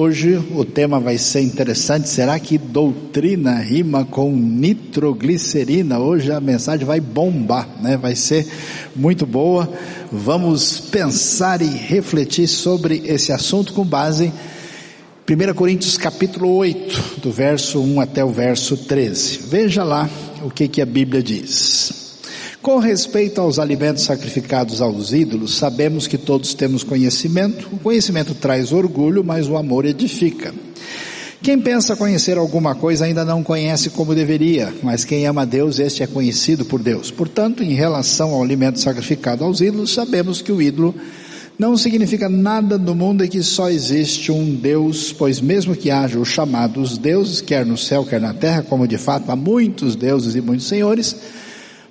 Hoje o tema vai ser interessante. Será que doutrina rima com nitroglicerina? Hoje a mensagem vai bombar, né? Vai ser muito boa. Vamos pensar e refletir sobre esse assunto com base em 1 Coríntios capítulo 8, do verso 1 até o verso 13. Veja lá o que, que a Bíblia diz. Com respeito aos alimentos sacrificados aos ídolos, sabemos que todos temos conhecimento. O conhecimento traz orgulho, mas o amor edifica. Quem pensa conhecer alguma coisa ainda não conhece como deveria, mas quem ama Deus, este é conhecido por Deus. Portanto, em relação ao alimento sacrificado aos ídolos, sabemos que o ídolo não significa nada no mundo e que só existe um Deus, pois mesmo que haja os chamados deuses, quer no céu, quer na terra, como de fato há muitos deuses e muitos senhores,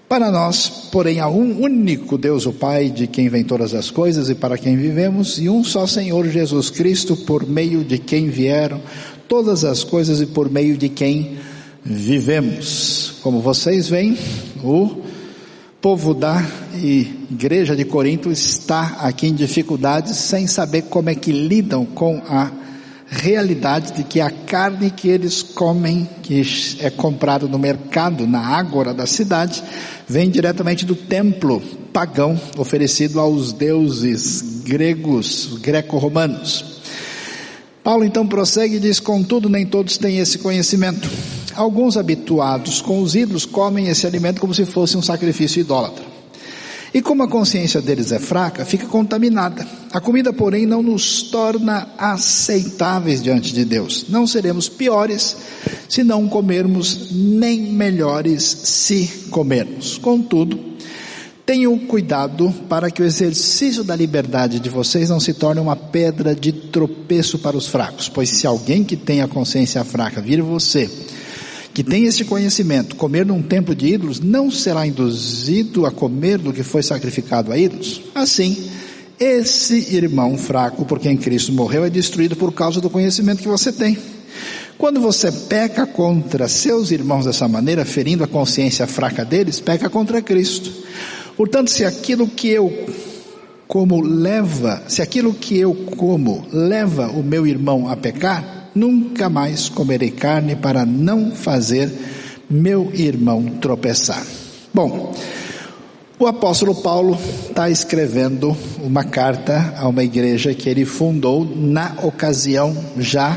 para nós, porém, há um único Deus, o Pai, de quem vem todas as coisas e para quem vivemos, e um só Senhor Jesus Cristo, por meio de quem vieram todas as coisas e por meio de quem vivemos. Como vocês veem, o povo da igreja de Corinto está aqui em dificuldades sem saber como é que lidam com a realidade de que a carne que eles comem, que é comprada no mercado, na ágora da cidade, vem diretamente do templo pagão oferecido aos deuses gregos, greco-romanos. Paulo então prossegue e diz: Contudo, nem todos têm esse conhecimento. Alguns habituados com os ídolos comem esse alimento como se fosse um sacrifício idólatra. E como a consciência deles é fraca, fica contaminada. A comida, porém, não nos torna aceitáveis diante de Deus. Não seremos piores se não comermos, nem melhores se comermos. Contudo, tenham cuidado para que o exercício da liberdade de vocês não se torne uma pedra de tropeço para os fracos, pois se alguém que tem a consciência fraca vir você que tem este conhecimento, comer num templo de ídolos, não será induzido a comer do que foi sacrificado a ídolos? Assim, esse irmão fraco por quem Cristo morreu é destruído por causa do conhecimento que você tem. Quando você peca contra seus irmãos dessa maneira, ferindo a consciência fraca deles, peca contra Cristo. Portanto, se aquilo que eu como leva, se aquilo que eu como leva o meu irmão a pecar, Nunca mais comerei carne para não fazer meu irmão tropeçar. Bom, o apóstolo Paulo está escrevendo uma carta a uma igreja que ele fundou na ocasião já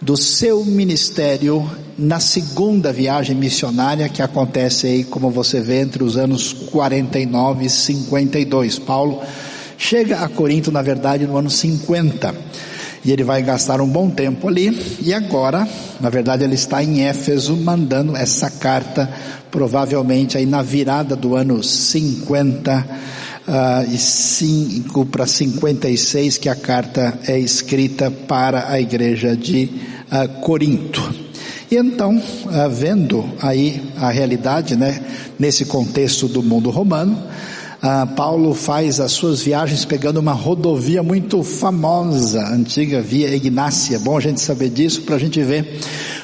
do seu ministério na segunda viagem missionária que acontece aí, como você vê, entre os anos 49 e 52. Paulo chega a Corinto, na verdade, no ano 50 e ele vai gastar um bom tempo ali. E agora, na verdade, ele está em Éfeso mandando essa carta, provavelmente aí na virada do ano 50 uh, 5 para 56, que a carta é escrita para a igreja de uh, Corinto. E então, uh, vendo aí a realidade, né, nesse contexto do mundo romano, ah, Paulo faz as suas viagens pegando uma rodovia muito famosa, antiga via Ignácia. Bom a gente saber disso para a gente ver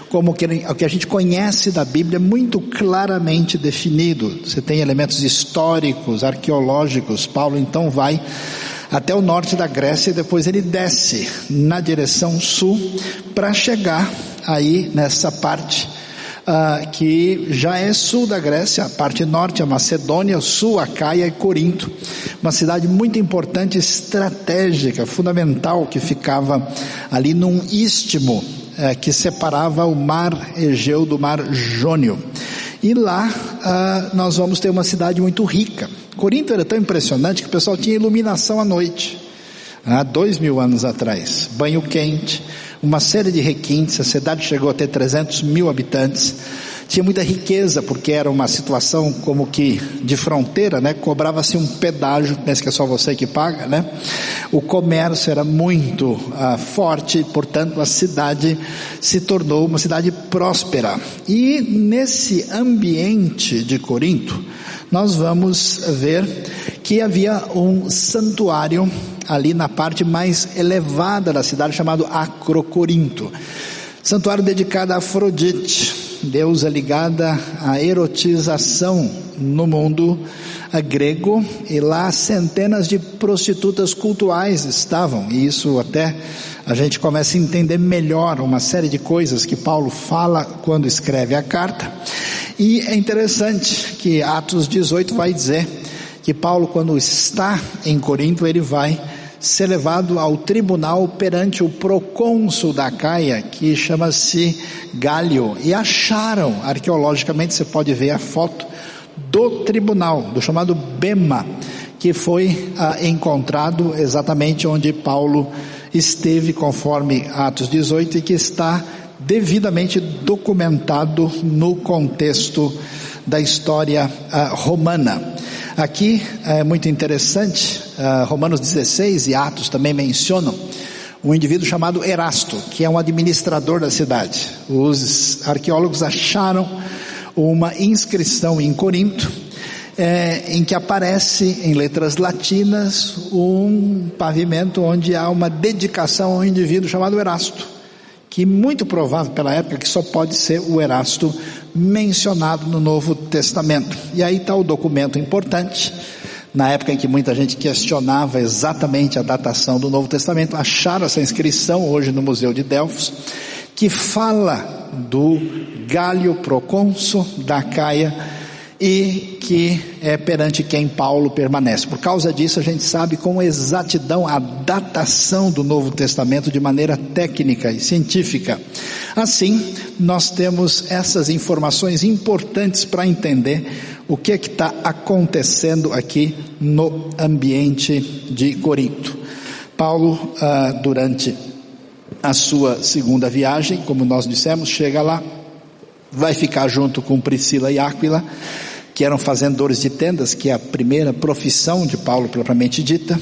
como que, o que a gente conhece da Bíblia é muito claramente definido. Você tem elementos históricos, arqueológicos. Paulo então vai até o norte da Grécia e depois ele desce na direção sul para chegar aí nessa parte ah, que já é sul da Grécia, a parte norte, a Macedônia, sul, a Caia e Corinto. Uma cidade muito importante, estratégica, fundamental, que ficava ali num istmo eh, que separava o mar Egeu do mar Jônio. E lá ah, nós vamos ter uma cidade muito rica. Corinto era tão impressionante que o pessoal tinha iluminação à noite, há dois mil anos atrás, banho quente, uma série de requintes, a cidade chegou a ter 300 mil habitantes, tinha muita riqueza, porque era uma situação como que de fronteira, né? Cobrava-se um pedágio, pensa que é só você que paga, né? O comércio era muito uh, forte, portanto a cidade se tornou uma cidade próspera. E nesse ambiente de Corinto, nós vamos ver que havia um santuário ali na parte mais elevada da cidade, chamado Acrocorinto. Santuário dedicado a Afrodite, deusa ligada à erotização no mundo grego e lá centenas de prostitutas cultuais estavam, e isso até a gente começa a entender melhor uma série de coisas que Paulo fala quando escreve a carta. E é interessante que Atos 18 vai dizer que Paulo, quando está em Corinto, ele vai ser levado ao tribunal perante o procônsul da Caia, que chama-se Galho, e acharam, arqueologicamente você pode ver a foto do tribunal, do chamado Bema, que foi ah, encontrado exatamente onde Paulo esteve, conforme Atos 18, e que está devidamente documentado no contexto da história ah, romana. Aqui é muito interessante, uh, Romanos 16 e Atos também mencionam um indivíduo chamado Erasto, que é um administrador da cidade. Os arqueólogos acharam uma inscrição em Corinto, é, em que aparece em letras latinas um pavimento onde há uma dedicação a um indivíduo chamado Erasto que muito provável pela época que só pode ser o Erasto mencionado no Novo Testamento. E aí está o documento importante, na época em que muita gente questionava exatamente a datação do Novo Testamento, acharam essa inscrição hoje no Museu de Delfos, que fala do Galho Procônsul da Caia e que é perante quem Paulo permanece. Por causa disso, a gente sabe com exatidão a datação do Novo Testamento de maneira técnica e científica. Assim, nós temos essas informações importantes para entender o que é está acontecendo aqui no ambiente de Corinto. Paulo, ah, durante a sua segunda viagem, como nós dissemos, chega lá, vai ficar junto com Priscila e Áquila, que eram fazendores de tendas, que é a primeira profissão de Paulo propriamente dita.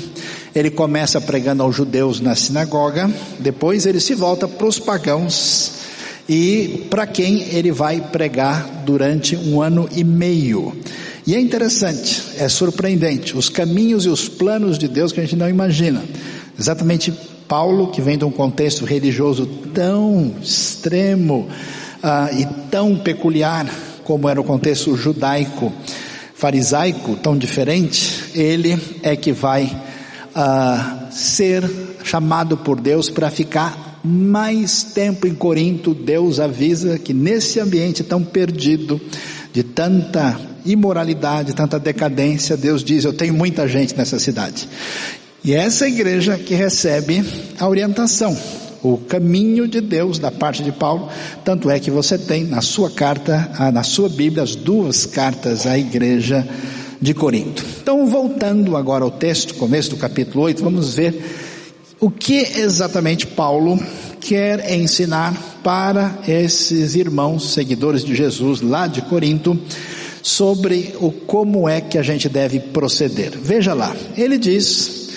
Ele começa pregando aos judeus na sinagoga, depois ele se volta para os pagãos e para quem ele vai pregar durante um ano e meio. E é interessante, é surpreendente, os caminhos e os planos de Deus que a gente não imagina. Exatamente Paulo, que vem de um contexto religioso tão extremo uh, e tão peculiar, como era o contexto judaico, farisaico, tão diferente, ele é que vai uh, ser chamado por Deus para ficar mais tempo em Corinto. Deus avisa que nesse ambiente tão perdido, de tanta imoralidade, tanta decadência, Deus diz: Eu tenho muita gente nessa cidade. E é essa igreja que recebe a orientação o caminho de Deus da parte de Paulo, tanto é que você tem na sua carta, ah, na sua Bíblia, as duas cartas à igreja de Corinto. Então, voltando agora ao texto, começo do capítulo 8, vamos ver o que exatamente Paulo quer ensinar para esses irmãos seguidores de Jesus lá de Corinto sobre o como é que a gente deve proceder. Veja lá, ele diz: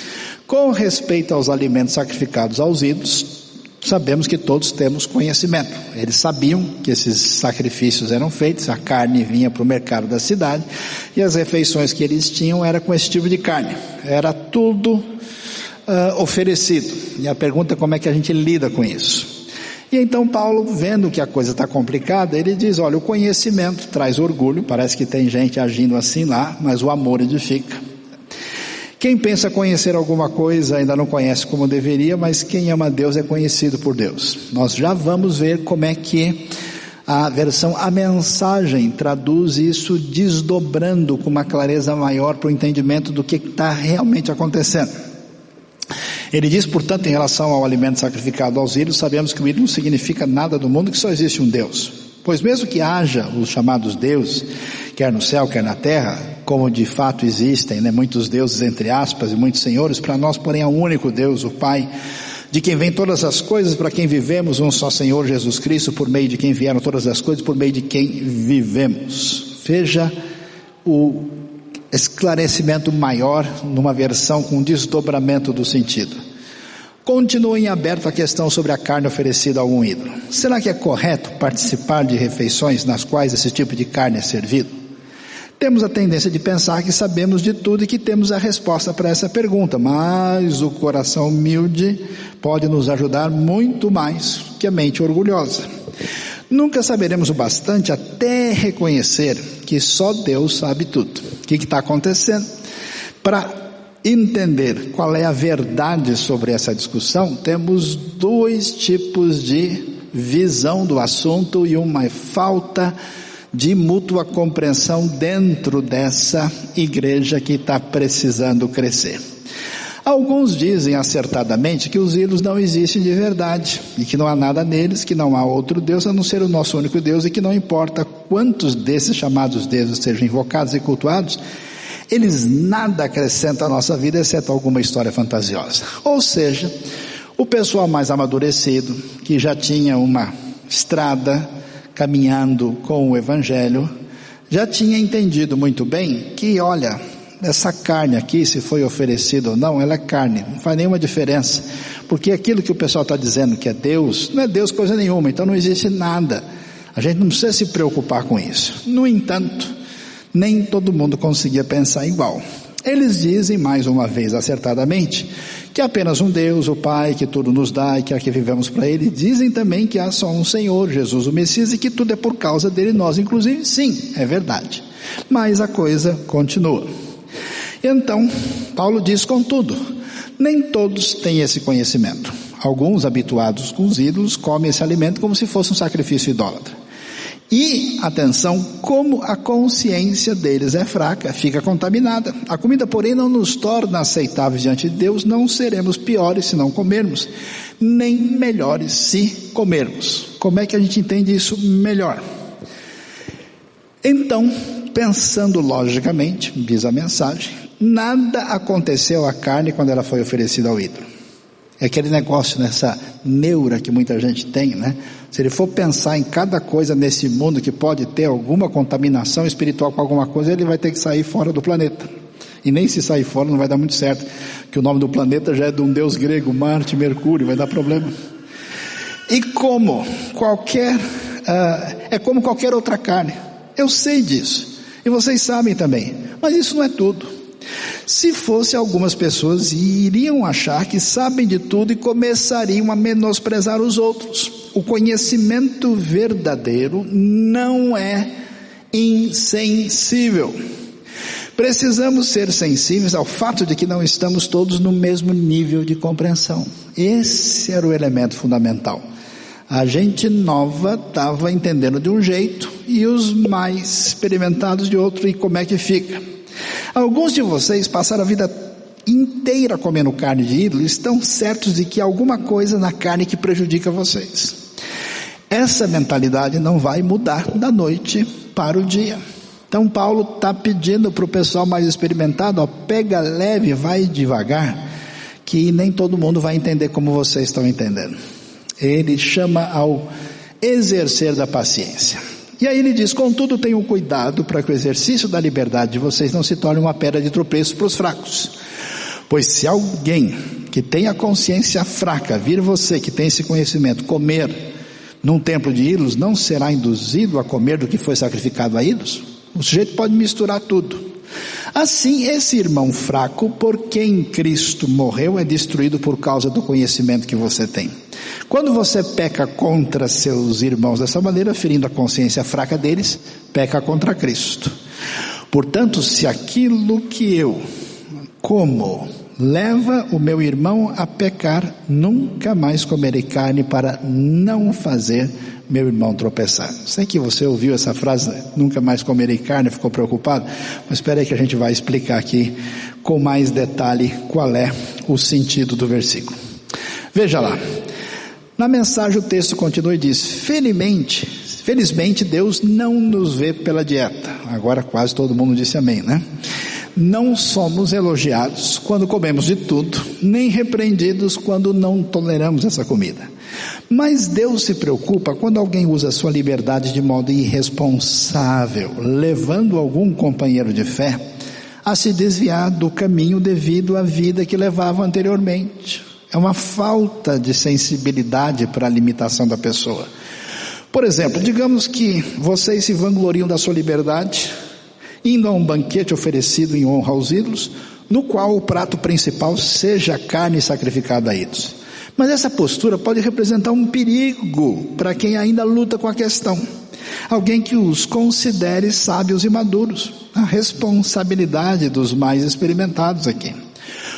com respeito aos alimentos sacrificados aos ídolos, sabemos que todos temos conhecimento. Eles sabiam que esses sacrifícios eram feitos, a carne vinha para o mercado da cidade e as refeições que eles tinham era com esse tipo de carne. Era tudo uh, oferecido. E a pergunta é como é que a gente lida com isso. E então Paulo, vendo que a coisa está complicada, ele diz: olha, o conhecimento traz orgulho, parece que tem gente agindo assim lá, mas o amor edifica. Quem pensa conhecer alguma coisa ainda não conhece como deveria, mas quem ama Deus é conhecido por Deus. Nós já vamos ver como é que a versão A Mensagem traduz isso desdobrando com uma clareza maior para o entendimento do que está realmente acontecendo. Ele diz, portanto, em relação ao alimento sacrificado aos ídolos, sabemos que o ídolo não significa nada do mundo, que só existe um Deus. Pois mesmo que haja os chamados deuses, quer no céu, quer na terra, como de fato existem, né, muitos deuses entre aspas e muitos senhores, para nós, porém, há um único Deus, o Pai, de quem vem todas as coisas, para quem vivemos, um só Senhor Jesus Cristo, por meio de quem vieram todas as coisas, por meio de quem vivemos. Veja o esclarecimento maior numa versão com desdobramento do sentido. Continue em aberto a questão sobre a carne oferecida a algum ídolo. Será que é correto participar de refeições nas quais esse tipo de carne é servido? Temos a tendência de pensar que sabemos de tudo e que temos a resposta para essa pergunta, mas o coração humilde pode nos ajudar muito mais que a mente orgulhosa. Nunca saberemos o bastante até reconhecer que só Deus sabe tudo. O que está acontecendo? Para entender qual é a verdade sobre essa discussão, temos dois tipos de visão do assunto e uma falta de mútua compreensão dentro dessa igreja que está precisando crescer. Alguns dizem acertadamente que os ídolos não existem de verdade e que não há nada neles, que não há outro Deus a não ser o nosso único Deus e que não importa quantos desses chamados deuses sejam invocados e cultuados, eles nada acrescentam à nossa vida exceto alguma história fantasiosa. Ou seja, o pessoal mais amadurecido, que já tinha uma estrada caminhando com o Evangelho, já tinha entendido muito bem que, olha, essa carne aqui, se foi oferecida ou não, ela é carne, não faz nenhuma diferença, porque aquilo que o pessoal está dizendo que é Deus, não é Deus coisa nenhuma, então não existe nada. A gente não precisa se preocupar com isso. No entanto, nem todo mundo conseguia pensar igual. Eles dizem, mais uma vez acertadamente, que apenas um Deus, o Pai, que tudo nos dá e que aqui vivemos para Ele. Dizem também que há só um Senhor, Jesus o Messias, e que tudo é por causa dele, nós inclusive. Sim, é verdade. Mas a coisa continua. Então, Paulo diz, contudo, nem todos têm esse conhecimento. Alguns habituados com os ídolos comem esse alimento como se fosse um sacrifício idólatra. E, atenção, como a consciência deles é fraca, fica contaminada. A comida, porém, não nos torna aceitáveis diante de Deus, não seremos piores se não comermos, nem melhores se comermos. Como é que a gente entende isso melhor? Então, pensando logicamente, diz a mensagem, nada aconteceu à carne quando ela foi oferecida ao ídolo. É aquele negócio nessa neura que muita gente tem, né? Se ele for pensar em cada coisa nesse mundo que pode ter alguma contaminação espiritual com alguma coisa, ele vai ter que sair fora do planeta. E nem se sair fora não vai dar muito certo, que o nome do planeta já é de um deus grego, Marte, Mercúrio, vai dar problema. E como qualquer, uh, é como qualquer outra carne. Eu sei disso. E vocês sabem também. Mas isso não é tudo. Se fosse algumas pessoas iriam achar que sabem de tudo e começariam a menosprezar os outros. O conhecimento verdadeiro não é insensível. Precisamos ser sensíveis ao fato de que não estamos todos no mesmo nível de compreensão. Esse era o elemento fundamental. A gente nova estava entendendo de um jeito e os mais experimentados de outro, e como é que fica? Alguns de vocês passaram a vida inteira comendo carne de ídolo estão certos de que há alguma coisa na carne que prejudica vocês. Essa mentalidade não vai mudar da noite para o dia. Então Paulo está pedindo para o pessoal mais experimentado, ó, pega leve, vai devagar, que nem todo mundo vai entender como vocês estão entendendo. Ele chama ao exercer da paciência. E aí ele diz: Contudo, tenham cuidado para que o exercício da liberdade de vocês não se torne uma pedra de tropeço para os fracos. Pois se alguém que tem a consciência fraca vir você que tem esse conhecimento comer num templo de ídolos, não será induzido a comer do que foi sacrificado a ídolos? O sujeito pode misturar tudo. Assim, esse irmão fraco, por quem Cristo morreu, é destruído por causa do conhecimento que você tem. Quando você peca contra seus irmãos dessa maneira, ferindo a consciência fraca deles, peca contra Cristo. Portanto, se aquilo que eu como leva o meu irmão a pecar, nunca mais comerei carne para não fazer meu irmão tropeçar. Sei que você ouviu essa frase, nunca mais comerei carne, ficou preocupado, mas espera aí que a gente vai explicar aqui com mais detalhe qual é o sentido do versículo. Veja lá. Na mensagem o texto continua e diz: Felizmente, felizmente Deus não nos vê pela dieta. Agora quase todo mundo disse amém, né? Não somos elogiados quando comemos de tudo, nem repreendidos quando não toleramos essa comida. Mas Deus se preocupa quando alguém usa sua liberdade de modo irresponsável, levando algum companheiro de fé a se desviar do caminho devido à vida que levava anteriormente. É uma falta de sensibilidade para a limitação da pessoa. Por exemplo, digamos que vocês se vangloriam da sua liberdade, indo a um banquete oferecido em honra aos ídolos, no qual o prato principal seja carne sacrificada a ídolos. Mas essa postura pode representar um perigo para quem ainda luta com a questão. Alguém que os considere sábios e maduros. A responsabilidade dos mais experimentados aqui.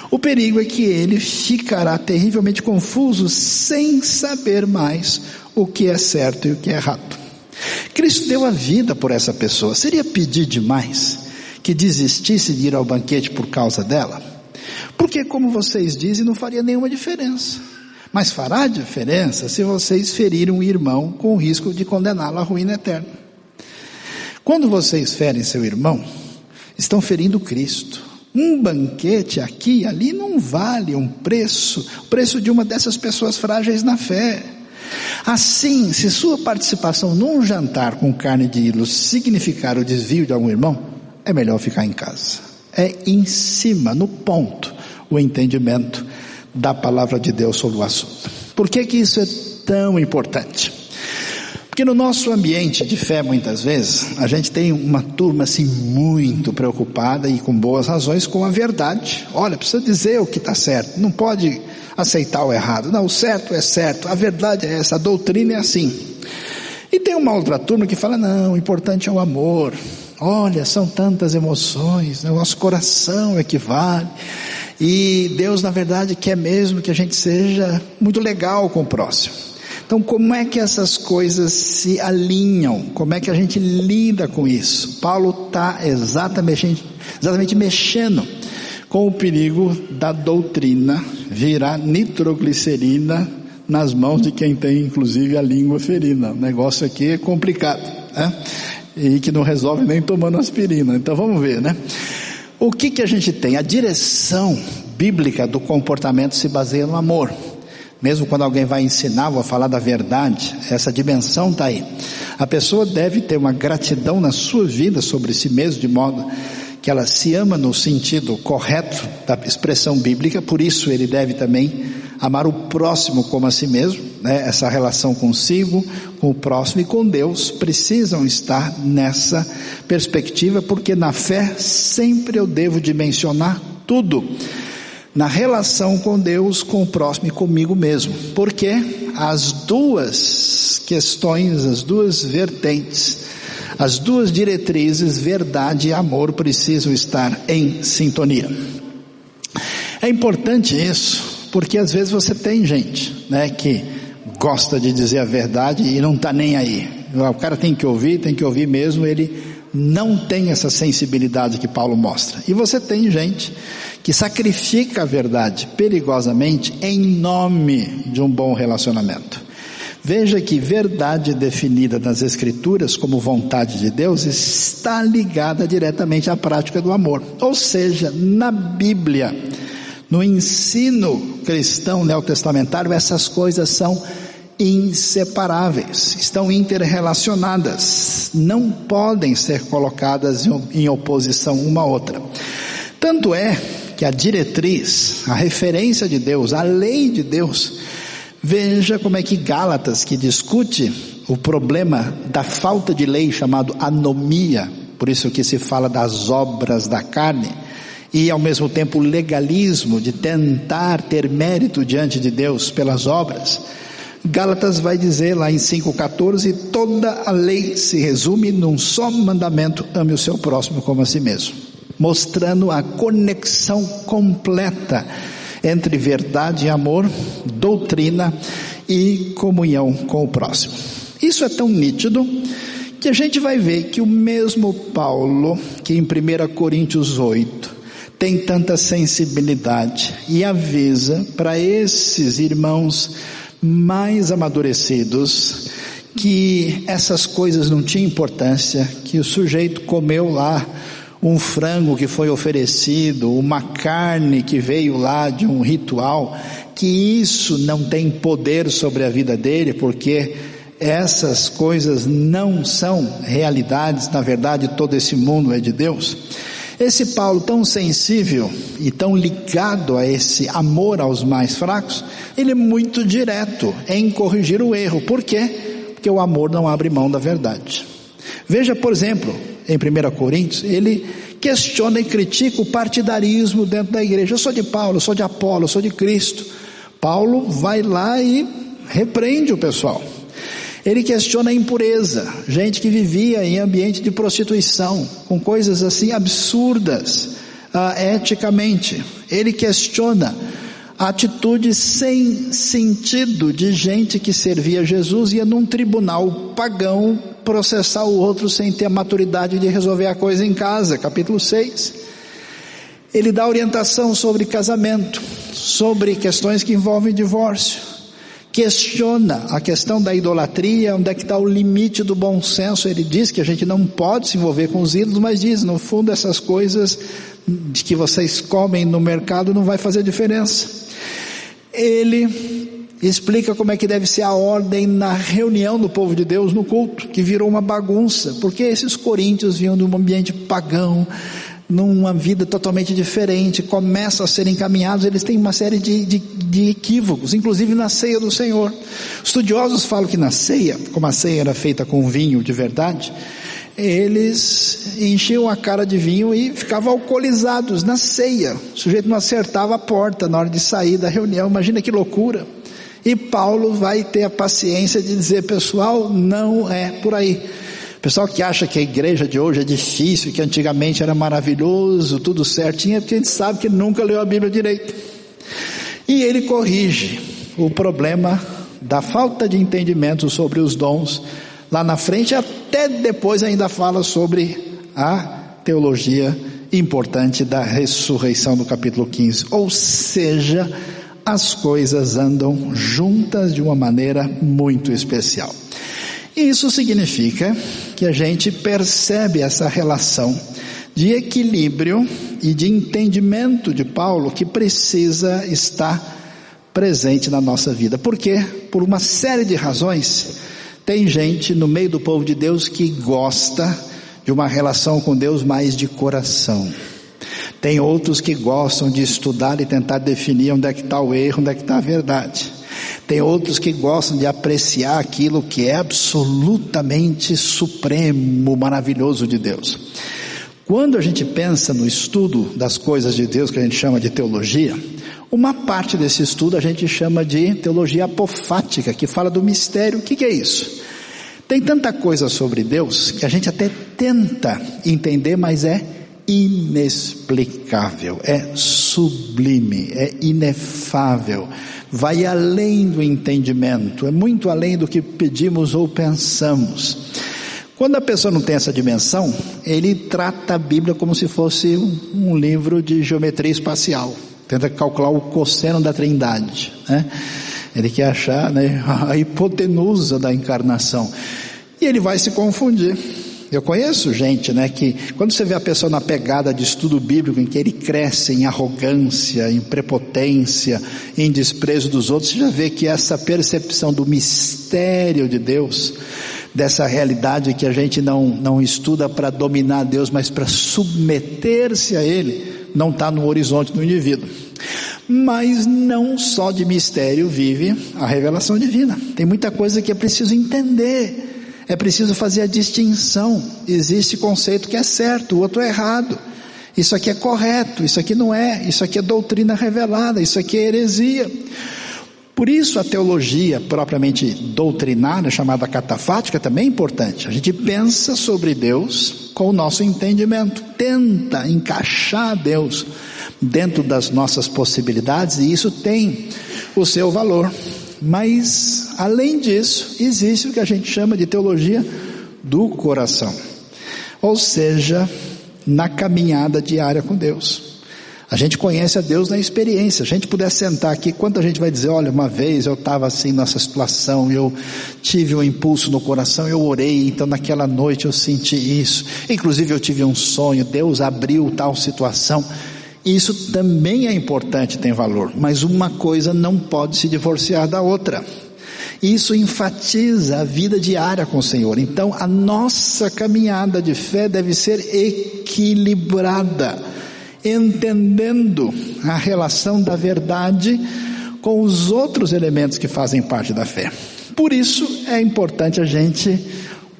O perigo é que ele ficará terrivelmente confuso sem saber mais o que é certo e o que é errado. Cristo deu a vida por essa pessoa. Seria pedir demais que desistisse de ir ao banquete por causa dela? Porque, como vocês dizem, não faria nenhuma diferença. Mas fará diferença se vocês ferirem um irmão com o risco de condená-lo à ruína eterna. Quando vocês ferem seu irmão, estão ferindo Cristo. Um banquete aqui ali não vale um preço, o preço de uma dessas pessoas frágeis na fé. Assim, se sua participação num jantar com carne de ídolos significar o desvio de algum irmão, é melhor ficar em casa. É em cima, no ponto, o entendimento da palavra de Deus sobre o assunto. Por que que isso é tão importante? Porque no nosso ambiente de fé, muitas vezes, a gente tem uma turma assim muito preocupada e com boas razões com a verdade. Olha, precisa dizer o que está certo, não pode aceitar o errado. Não, o certo é certo, a verdade é essa, a doutrina é assim. E tem uma outra turma que fala: não, o importante é o amor. Olha, são tantas emoções, né? o nosso coração é que vale. E Deus, na verdade, quer mesmo que a gente seja muito legal com o próximo. Então, como é que essas coisas se alinham? Como é que a gente lida com isso? Paulo está exatamente, exatamente mexendo com o perigo da doutrina virar nitroglicerina nas mãos de quem tem inclusive a língua ferina. O negócio aqui é complicado, né? E que não resolve nem tomando aspirina. Então vamos ver, né? O que que a gente tem? A direção bíblica do comportamento se baseia no amor. Mesmo quando alguém vai ensinar, vai falar da verdade, essa dimensão está aí. A pessoa deve ter uma gratidão na sua vida sobre si mesmo, de modo que ela se ama no sentido correto da expressão bíblica, por isso ele deve também amar o próximo como a si mesmo, né? essa relação consigo, com o próximo e com Deus precisam estar nessa perspectiva, porque na fé sempre eu devo dimensionar tudo na relação com Deus, com o próximo e comigo mesmo. Porque as duas questões, as duas vertentes, as duas diretrizes, verdade e amor, precisam estar em sintonia. É importante isso, porque às vezes você tem gente, né, que gosta de dizer a verdade e não está nem aí. O cara tem que ouvir, tem que ouvir mesmo, ele não tem essa sensibilidade que Paulo mostra. E você tem gente que sacrifica a verdade perigosamente em nome de um bom relacionamento. Veja que verdade definida nas Escrituras como vontade de Deus está ligada diretamente à prática do amor. Ou seja, na Bíblia, no ensino cristão neotestamentário, essas coisas são inseparáveis, estão interrelacionadas, não podem ser colocadas em oposição uma à outra. Tanto é que a diretriz, a referência de Deus, a lei de Deus, veja como é que Gálatas, que discute o problema da falta de lei chamado anomia, por isso que se fala das obras da carne, e ao mesmo tempo o legalismo de tentar ter mérito diante de Deus pelas obras, Gálatas vai dizer lá em 5,14: toda a lei se resume num só mandamento: ame o seu próximo como a si mesmo, mostrando a conexão completa entre verdade e amor, doutrina e comunhão com o próximo. Isso é tão nítido que a gente vai ver que o mesmo Paulo, que em 1 Coríntios 8, tem tanta sensibilidade e avisa para esses irmãos mais amadurecidos, que essas coisas não tinham importância, que o sujeito comeu lá um frango que foi oferecido, uma carne que veio lá de um ritual, que isso não tem poder sobre a vida dele, porque essas coisas não são realidades, na verdade todo esse mundo é de Deus. Esse Paulo tão sensível e tão ligado a esse amor aos mais fracos, ele é muito direto em corrigir o erro. Por quê? Porque o amor não abre mão da verdade. Veja, por exemplo, em 1 Coríntios, ele questiona e critica o partidarismo dentro da igreja. Eu sou de Paulo, eu sou de Apolo, eu sou de Cristo. Paulo vai lá e repreende o pessoal. Ele questiona a impureza, gente que vivia em ambiente de prostituição, com coisas assim absurdas, uh, eticamente. Ele questiona a atitude sem sentido de gente que servia Jesus e ia num tribunal pagão processar o outro sem ter a maturidade de resolver a coisa em casa, capítulo 6. Ele dá orientação sobre casamento, sobre questões que envolvem divórcio questiona a questão da idolatria, onde é que está o limite do bom senso. Ele diz que a gente não pode se envolver com os ídolos, mas diz, no fundo, essas coisas de que vocês comem no mercado não vai fazer diferença. Ele explica como é que deve ser a ordem na reunião do povo de Deus no culto, que virou uma bagunça, porque esses coríntios vinham de um ambiente pagão, numa vida totalmente diferente, começam a ser encaminhados, eles têm uma série de, de, de, equívocos, inclusive na ceia do Senhor. Estudiosos falam que na ceia, como a ceia era feita com vinho de verdade, eles enchiam a cara de vinho e ficavam alcoolizados na ceia. O sujeito não acertava a porta na hora de sair da reunião, imagina que loucura. E Paulo vai ter a paciência de dizer, pessoal, não é por aí. Pessoal que acha que a igreja de hoje é difícil, que antigamente era maravilhoso, tudo certinho, é porque a gente sabe que nunca leu a Bíblia direito. E ele corrige o problema da falta de entendimento sobre os dons lá na frente, até depois ainda fala sobre a teologia importante da ressurreição no capítulo 15. Ou seja, as coisas andam juntas de uma maneira muito especial. Isso significa que a gente percebe essa relação de equilíbrio e de entendimento de Paulo que precisa estar presente na nossa vida. Por quê? Por uma série de razões. Tem gente no meio do povo de Deus que gosta de uma relação com Deus mais de coração. Tem outros que gostam de estudar e tentar definir onde é que está o erro, onde é que está a verdade. Tem outros que gostam de apreciar aquilo que é absolutamente supremo, maravilhoso de Deus. Quando a gente pensa no estudo das coisas de Deus, que a gente chama de teologia, uma parte desse estudo a gente chama de teologia apofática, que fala do mistério. O que, que é isso? Tem tanta coisa sobre Deus que a gente até tenta entender, mas é inexplicável, é sublime, é inefável, vai além do entendimento, é muito além do que pedimos ou pensamos. Quando a pessoa não tem essa dimensão, ele trata a Bíblia como se fosse um, livro de geometria espacial, tenta calcular o cosseno da trindade, né? Ele quer achar né, a hipotenusa da encarnação. E ele vai se confundir. Eu conheço gente, né, que quando você vê a pessoa na pegada de estudo bíblico, em que ele cresce em arrogância, em prepotência, em desprezo dos outros, você já vê que essa percepção do mistério de Deus, dessa realidade que a gente não, não estuda para dominar Deus, mas para submeter-se a Ele, não está no horizonte do indivíduo. Mas não só de mistério vive a revelação divina. Tem muita coisa que é preciso entender é preciso fazer a distinção. Existe conceito que é certo, o outro é errado. Isso aqui é correto, isso aqui não é, isso aqui é doutrina revelada, isso aqui é heresia. Por isso a teologia propriamente doutrinária, chamada catafática, também é importante. A gente pensa sobre Deus com o nosso entendimento, tenta encaixar Deus dentro das nossas possibilidades e isso tem o seu valor. Mas, além disso, existe o que a gente chama de teologia do coração. Ou seja, na caminhada diária com Deus. A gente conhece a Deus na experiência. A gente puder sentar aqui, quanta gente vai dizer, olha, uma vez eu estava assim nessa situação, eu tive um impulso no coração, eu orei, então naquela noite eu senti isso. Inclusive eu tive um sonho, Deus abriu tal situação. Isso também é importante, tem valor, mas uma coisa não pode se divorciar da outra. Isso enfatiza a vida diária com o Senhor. Então, a nossa caminhada de fé deve ser equilibrada, entendendo a relação da verdade com os outros elementos que fazem parte da fé. Por isso é importante a gente,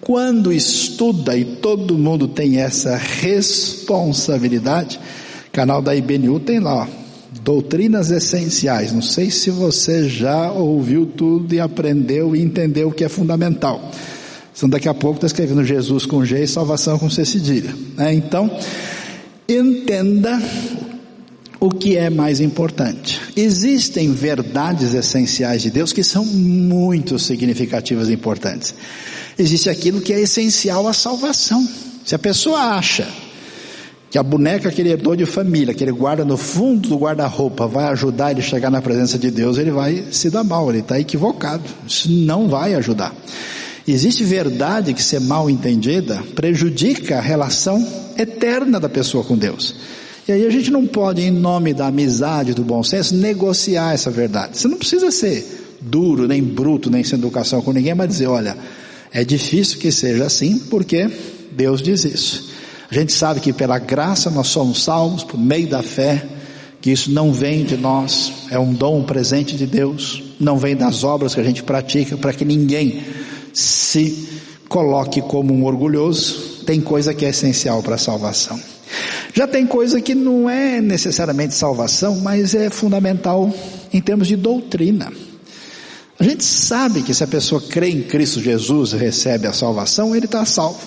quando estuda, e todo mundo tem essa responsabilidade, Canal da IBNU tem lá, ó, doutrinas essenciais. Não sei se você já ouviu tudo e aprendeu e entendeu o que é fundamental. Então daqui a pouco está escrevendo Jesus com G e salvação com C cedilha. Né? Então, entenda o que é mais importante. Existem verdades essenciais de Deus que são muito significativas e importantes. Existe aquilo que é essencial à salvação. Se a pessoa acha que a boneca que ele herdou de família, que ele guarda no fundo do guarda-roupa, vai ajudar ele a chegar na presença de Deus, ele vai se dar mal, ele está equivocado. Isso não vai ajudar. Existe verdade que, ser mal entendida, prejudica a relação eterna da pessoa com Deus. E aí a gente não pode, em nome da amizade, do bom senso, negociar essa verdade. Você não precisa ser duro, nem bruto, nem sem educação com ninguém, mas dizer, olha, é difícil que seja assim, porque Deus diz isso. A gente sabe que pela graça nós somos salvos por meio da fé, que isso não vem de nós, é um dom, um presente de Deus, não vem das obras que a gente pratica, para que ninguém se coloque como um orgulhoso. Tem coisa que é essencial para a salvação. Já tem coisa que não é necessariamente salvação, mas é fundamental em termos de doutrina. A gente sabe que se a pessoa crê em Cristo Jesus e recebe a salvação, ele está salvo.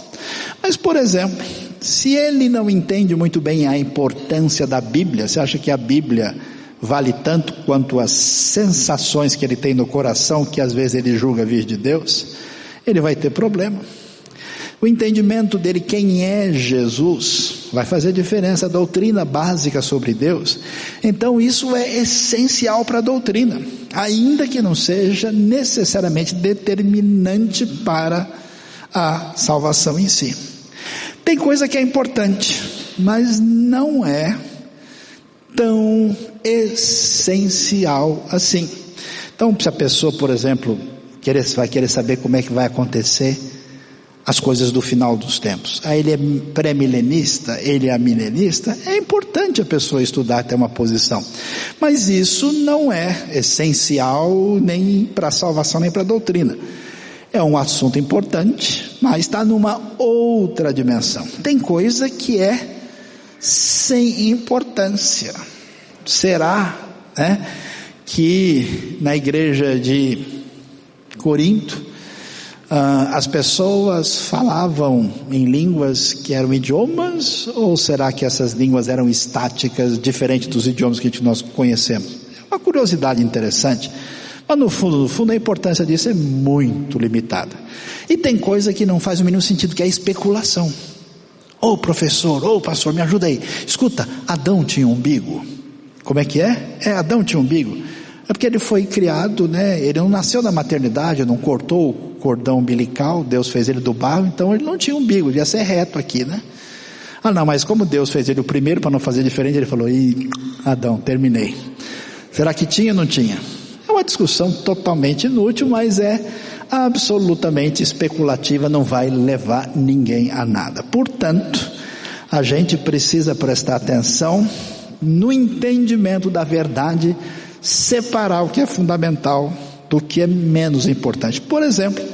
Mas, por exemplo, se ele não entende muito bem a importância da Bíblia, você acha que a Bíblia vale tanto quanto as sensações que ele tem no coração, que às vezes ele julga vir de Deus, ele vai ter problema. O entendimento dele quem é Jesus vai fazer diferença, a doutrina básica sobre Deus. Então isso é essencial para a doutrina, ainda que não seja necessariamente determinante para a salvação em si. Tem coisa que é importante, mas não é tão essencial assim. Então, se a pessoa, por exemplo, vai querer saber como é que vai acontecer as coisas do final dos tempos. Aí ele é pré-milenista, ele é milenista, é importante a pessoa estudar, ter uma posição. Mas isso não é essencial nem para a salvação, nem para a doutrina. É um assunto importante, mas está numa outra dimensão. Tem coisa que é sem importância. Será né, que na igreja de Corinto ah, as pessoas falavam em línguas que eram idiomas ou será que essas línguas eram estáticas, diferentes dos idiomas que nós conhecemos? É uma curiosidade interessante. Mas no fundo, no fundo, a importância disso é muito limitada. E tem coisa que não faz o mínimo sentido, que é especulação. Ô oh, professor, ô oh, pastor, me ajuda aí. Escuta, Adão tinha um umbigo. Como é que é? É, Adão tinha um umbigo. É porque ele foi criado, né? Ele não nasceu na maternidade, não cortou cordão umbilical, Deus fez ele do barro, então ele não tinha umbigo, ele ia ser reto aqui, né? Ah não, mas como Deus fez ele o primeiro para não fazer diferente, ele falou, ih, Adão, terminei. Será que tinha ou não tinha? uma discussão totalmente inútil, mas é absolutamente especulativa, não vai levar ninguém a nada. Portanto, a gente precisa prestar atenção no entendimento da verdade, separar o que é fundamental do que é menos importante. Por exemplo,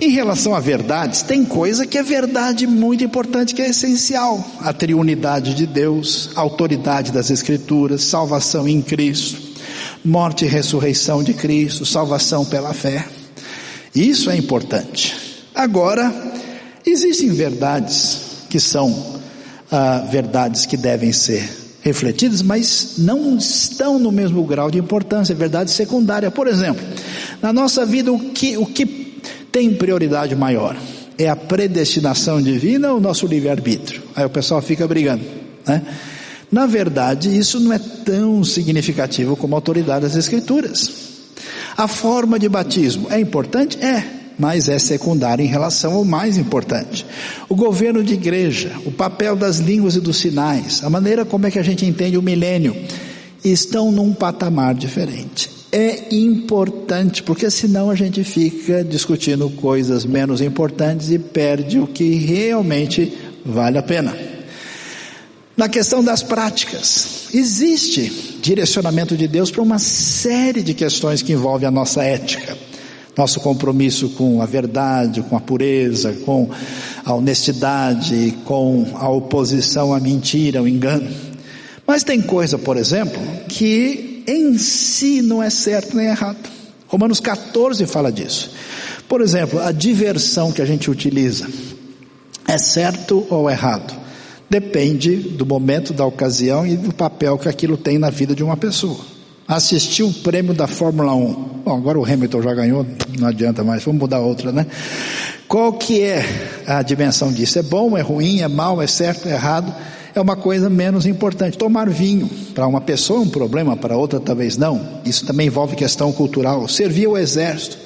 em relação a verdades, tem coisa que é verdade muito importante, que é essencial: a triunidade de Deus, a autoridade das Escrituras, salvação em Cristo morte e ressurreição de Cristo, salvação pela fé. Isso é importante. Agora, existem verdades que são ah, verdades que devem ser refletidas, mas não estão no mesmo grau de importância, verdade secundária. Por exemplo, na nossa vida, o que, o que tem prioridade maior? É a predestinação divina ou o nosso livre-arbítrio? Aí o pessoal fica brigando, né? Na verdade, isso não é tão significativo como a autoridade das Escrituras. A forma de batismo é importante? É, mas é secundária em relação ao mais importante. O governo de igreja, o papel das línguas e dos sinais, a maneira como é que a gente entende o milênio, estão num patamar diferente. É importante, porque senão a gente fica discutindo coisas menos importantes e perde o que realmente vale a pena. Na questão das práticas, existe direcionamento de Deus para uma série de questões que envolvem a nossa ética, nosso compromisso com a verdade, com a pureza, com a honestidade, com a oposição à mentira, ao engano. Mas tem coisa, por exemplo, que em si não é certo nem errado. Romanos 14 fala disso. Por exemplo, a diversão que a gente utiliza é certo ou errado? Depende do momento, da ocasião e do papel que aquilo tem na vida de uma pessoa. Assistiu o prêmio da Fórmula 1. Bom, agora o Hamilton já ganhou, não adianta mais, vamos mudar outra, né? Qual que é a dimensão disso? É bom, é ruim, é mal, é certo, é errado? É uma coisa menos importante. Tomar vinho, para uma pessoa é um problema, para outra talvez não. Isso também envolve questão cultural. Servir o exército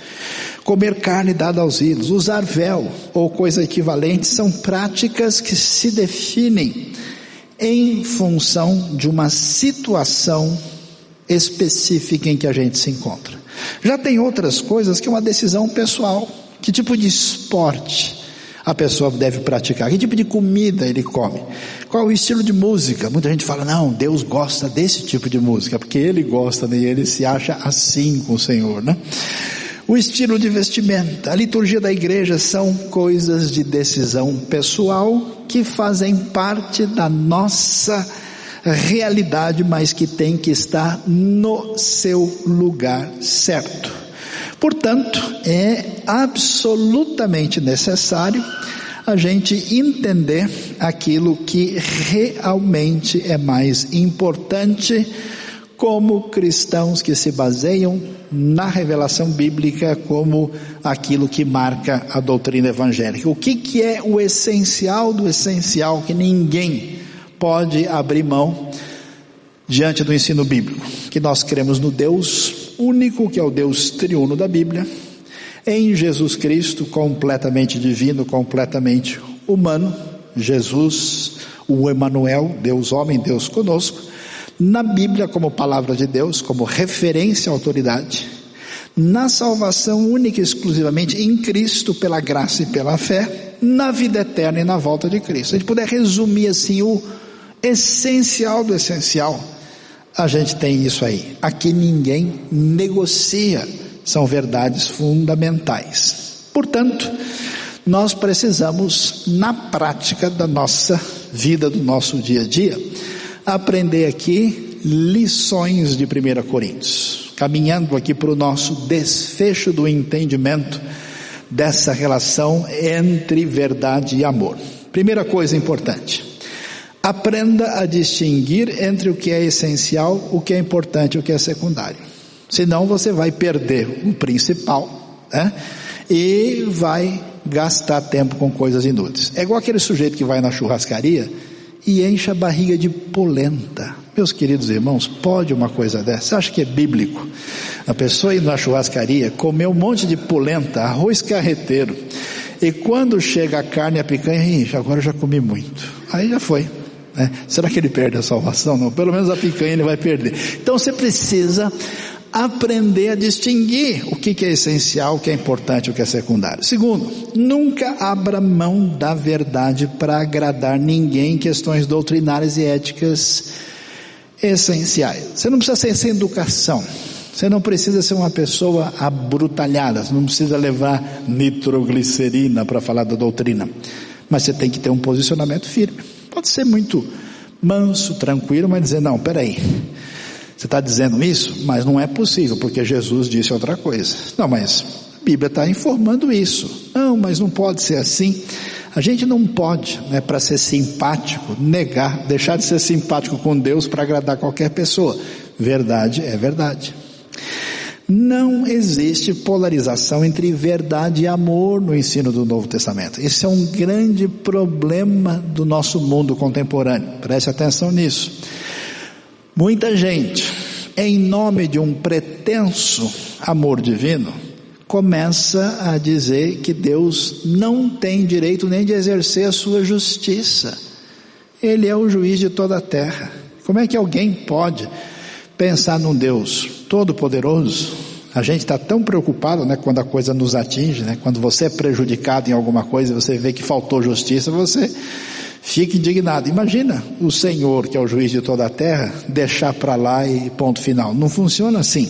comer carne dada aos ídolos, usar véu ou coisa equivalente são práticas que se definem em função de uma situação específica em que a gente se encontra. Já tem outras coisas que é uma decisão pessoal. Que tipo de esporte a pessoa deve praticar? Que tipo de comida ele come? Qual o estilo de música? Muita gente fala, não, Deus gosta desse tipo de música, porque ele gosta né? e ele se acha assim com o Senhor, né? O estilo de vestimenta, a liturgia da igreja são coisas de decisão pessoal que fazem parte da nossa realidade, mas que tem que estar no seu lugar certo. Portanto, é absolutamente necessário a gente entender aquilo que realmente é mais importante como cristãos que se baseiam na revelação bíblica como aquilo que marca a doutrina evangélica. O que, que é o essencial do essencial que ninguém pode abrir mão diante do ensino bíblico? Que nós cremos no Deus único, que é o Deus triuno da Bíblia, em Jesus Cristo, completamente divino, completamente humano, Jesus, o Emanuel, Deus homem, Deus conosco na Bíblia como palavra de Deus, como referência à autoridade, na salvação única e exclusivamente em Cristo pela graça e pela fé, na vida eterna e na volta de Cristo. Se a gente puder resumir assim o essencial do essencial, a gente tem isso aí. Aqui ninguém negocia, são verdades fundamentais. Portanto, nós precisamos, na prática da nossa vida, do nosso dia a dia, aprender aqui lições de 1 Coríntios, caminhando aqui para o nosso desfecho do entendimento dessa relação entre verdade e amor. Primeira coisa importante, aprenda a distinguir entre o que é essencial, o que é importante o que é secundário. Senão você vai perder o principal, né? E vai gastar tempo com coisas inúteis. É igual aquele sujeito que vai na churrascaria e enche a barriga de polenta. Meus queridos irmãos, pode uma coisa dessa? Você acha que é bíblico? A pessoa ir na churrascaria, comer um monte de polenta, arroz carreteiro, e quando chega a carne e a picanha, agora eu já comi muito. Aí já foi. Né? Será que ele perde a salvação? Não, pelo menos a picanha ele vai perder. Então você precisa aprender a distinguir o que, é essencial, o que é importante, o que é secundário. Segundo, nunca abra mão da verdade para agradar ninguém em questões doutrinárias e éticas essenciais. Você não precisa ser sem educação. Você não precisa ser uma pessoa abrutalhada, você não precisa levar nitroglicerina para falar da doutrina. Mas você tem que ter um posicionamento firme. Pode ser muito manso, tranquilo, mas dizer, não, peraí, você está dizendo isso? Mas não é possível, porque Jesus disse outra coisa. Não, mas a Bíblia está informando isso. Não, mas não pode ser assim. A gente não pode, né, para ser simpático, negar, deixar de ser simpático com Deus para agradar qualquer pessoa. Verdade é verdade. Não existe polarização entre verdade e amor no ensino do Novo Testamento. Esse é um grande problema do nosso mundo contemporâneo. Preste atenção nisso. Muita gente, em nome de um pretenso amor divino, começa a dizer que Deus não tem direito nem de exercer a sua justiça. Ele é o juiz de toda a terra. Como é que alguém pode pensar num Deus todo-poderoso? A gente está tão preocupado, né, quando a coisa nos atinge, né, quando você é prejudicado em alguma coisa, você vê que faltou justiça, você fica indignado. Imagina o Senhor, que é o juiz de toda a terra, deixar para lá e ponto final. Não funciona assim.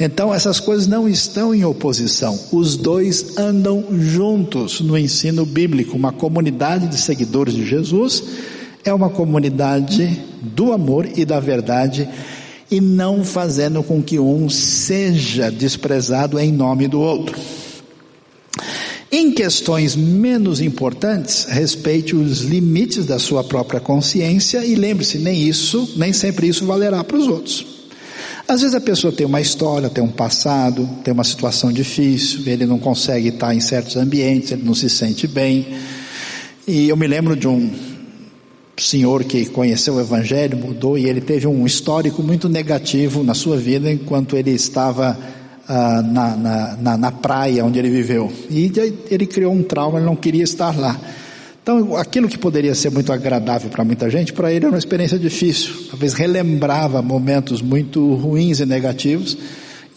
Então essas coisas não estão em oposição. Os dois andam juntos no ensino bíblico. Uma comunidade de seguidores de Jesus é uma comunidade do amor e da verdade e não fazendo com que um seja desprezado em nome do outro. Em questões menos importantes, respeite os limites da sua própria consciência e lembre-se, nem isso, nem sempre isso valerá para os outros. Às vezes a pessoa tem uma história, tem um passado, tem uma situação difícil, ele não consegue estar em certos ambientes, ele não se sente bem. E eu me lembro de um senhor que conheceu o Evangelho, mudou e ele teve um histórico muito negativo na sua vida enquanto ele estava ah, na, na, na, na, praia onde ele viveu. E ele criou um trauma, ele não queria estar lá. Então, aquilo que poderia ser muito agradável para muita gente, para ele era uma experiência difícil. Talvez relembrava momentos muito ruins e negativos.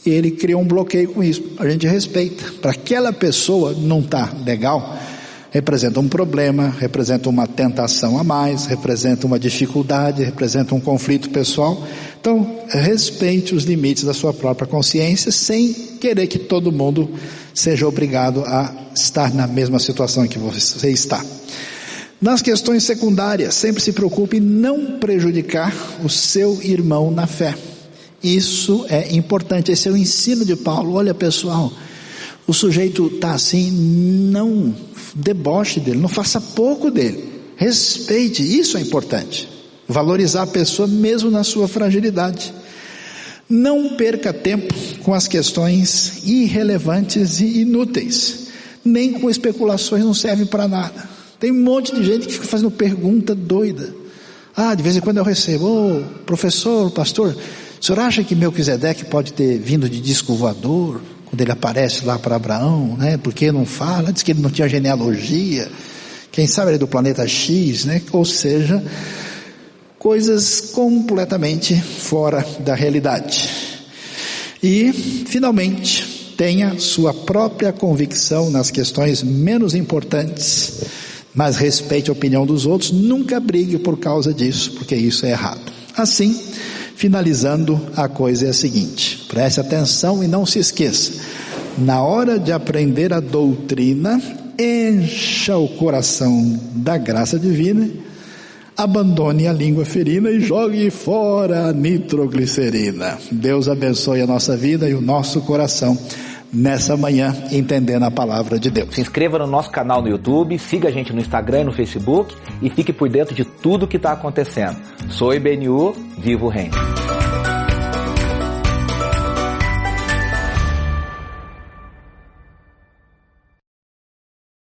E ele criou um bloqueio com isso. A gente respeita. Para aquela pessoa não está legal, representa um problema, representa uma tentação a mais, representa uma dificuldade, representa um conflito pessoal. Então, respeite os limites da sua própria consciência sem querer que todo mundo seja obrigado a estar na mesma situação que você está. Nas questões secundárias, sempre se preocupe em não prejudicar o seu irmão na fé. Isso é importante, esse é o ensino de Paulo. Olha, pessoal, o sujeito está assim, não deboche dele, não faça pouco dele. Respeite, isso é importante. Valorizar a pessoa mesmo na sua fragilidade. Não perca tempo com as questões irrelevantes e inúteis. Nem com especulações não serve para nada. Tem um monte de gente que fica fazendo pergunta doida. Ah, de vez em quando eu recebo, ô oh, professor, pastor, o senhor acha que Melquisedeque pode ter vindo de disco voador? Quando ele aparece lá para Abraão, né? Porque não fala, diz que ele não tinha genealogia, quem sabe ele é do planeta X, né? Ou seja, coisas completamente fora da realidade. E, finalmente, tenha sua própria convicção nas questões menos importantes, mas respeite a opinião dos outros, nunca brigue por causa disso, porque isso é errado. Assim, Finalizando, a coisa é a seguinte: preste atenção e não se esqueça. Na hora de aprender a doutrina, encha o coração da graça divina, abandone a língua ferina e jogue fora a nitroglicerina. Deus abençoe a nossa vida e o nosso coração nessa manhã, entendendo a palavra de Deus. Se inscreva no nosso canal no YouTube, siga a gente no Instagram e no Facebook e fique por dentro de tudo que está acontecendo. Sou IBNU, vivo o reino.